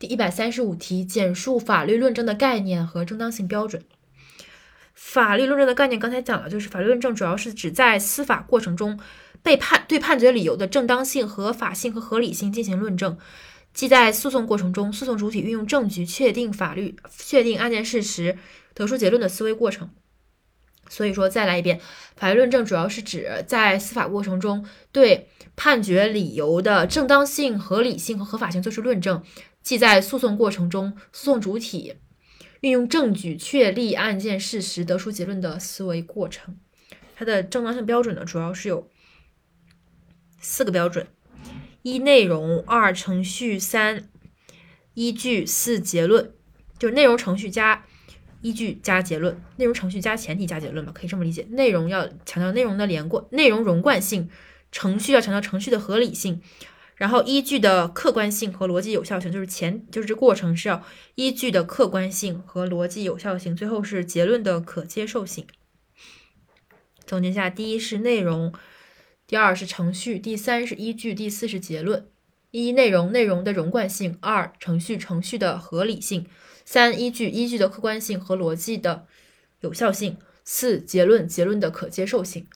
第一百三十五题，简述法律论证的概念和正当性标准。法律论证的概念刚才讲了，就是法律论证主要是指在司法过程中，被判对判决理由的正当性、合法性和合理性进行论证，即在诉讼过程中，诉讼主体运用证据确定法律、确定案件事实、得出结论的思维过程。所以说，再来一遍，法律论证主要是指在司法过程中对判决理由的正当性、合理性和合法性做出论证，即在诉讼过程中，诉讼主体。运用证据确立案件事实、得出结论的思维过程，它的正当性标准呢，主要是有四个标准：一、内容；二、程序；三、依据；四、结论。就是内容、程序加依据加结论，内容、程序加前提加结论吧，可以这么理解。内容要强调内容的连贯、内容融贯性；程序要强调程序的合理性。然后依据的客观性和逻辑有效性，就是前就是这过程是要依据的客观性和逻辑有效性，最后是结论的可接受性。总结下，第一是内容，第二是程序，第三是依据，第四是结论。一、内容，内容的融贯性；二、程序，程序的合理性；三、依据，依据的客观性和逻辑的有效性；四、结论，结论的可接受性。